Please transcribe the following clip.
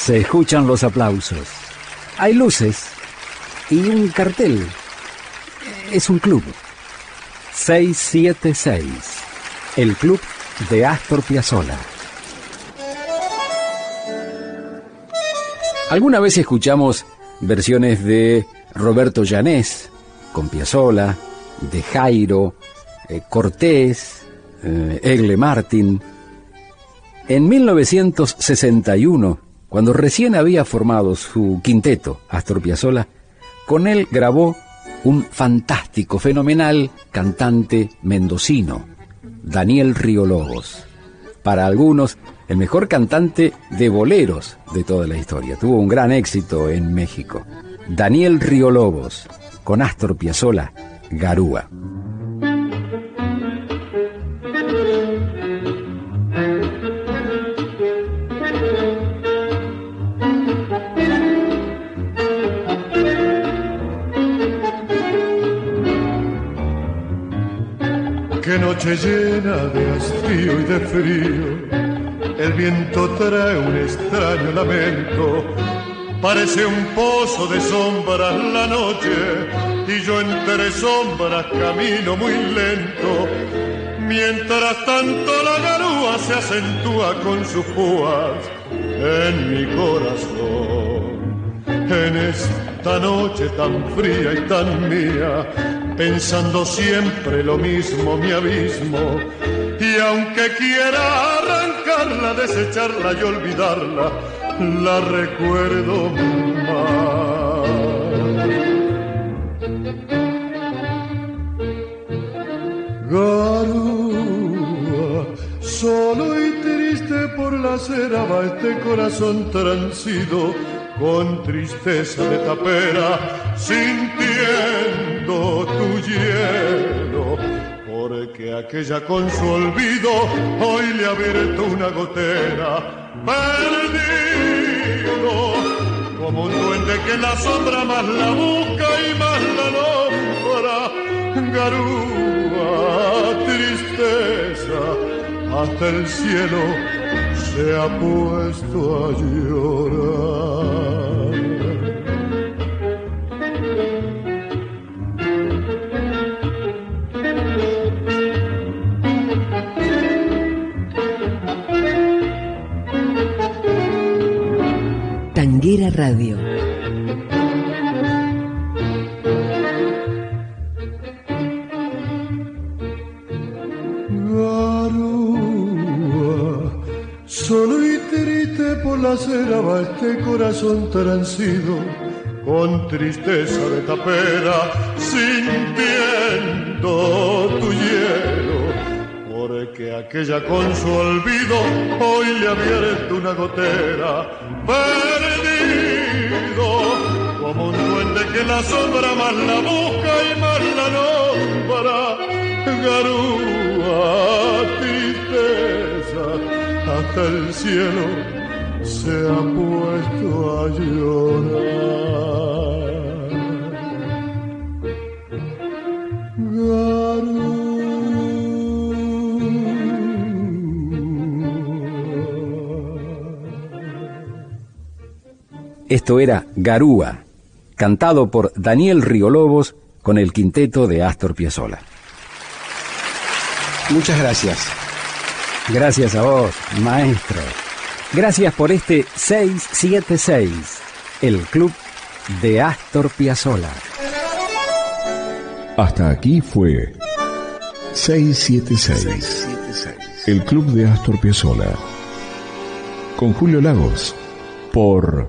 Se escuchan los aplausos. Hay luces y un cartel. Es un club. 676. El club de Astor Piazzolla. Alguna vez escuchamos versiones de Roberto Llanés con Piazzolla, de Jairo, eh, Cortés, eh, Egle Martin. En 1961, cuando recién había formado su quinteto, Astor Piazzolla, con él grabó un fantástico, fenomenal cantante mendocino, Daniel Riolobos. Para algunos, el mejor cantante de boleros de toda la historia. Tuvo un gran éxito en México. Daniel Riolobos, con Astor Piazzolla, Garúa. Qué noche llena de hastío y de frío, el viento trae un extraño lamento. Parece un pozo de sombras la noche y yo entre sombras camino muy lento. Mientras tanto la garúa se acentúa con sus púas en mi corazón. En esta noche tan fría y tan mía, pensando siempre lo mismo mi abismo. Y aunque quiera arrancarla, desecharla y olvidarla, la recuerdo más. Garúa, solo y triste por la acera va este corazón transido con tristeza de tapera, sintiendo aquella con su olvido hoy le ha abierto una gotera, perdido, como un duende que la sombra más la busca y más la nombra, garúa, tristeza, hasta el cielo se ha puesto a llorar. Tanguera Radio. Garúa, solo y triste por la acera va este corazón transido, con tristeza de tapera, sintiendo tu hielo, porque aquella con su olvido hoy le abierto una gotera, como un duende que la sombra más la busca y más la nombra, garúa, tristeza, hasta el cielo se ha puesto a llorar. Esto era Garúa, cantado por Daniel Riolobos con el quinteto de Astor Piazzolla. Muchas gracias. Gracias a vos, maestro. Gracias por este 676, el club de Astor Piazzolla. Hasta aquí fue 676, el club de Astor Piazzolla. Con Julio Lagos, por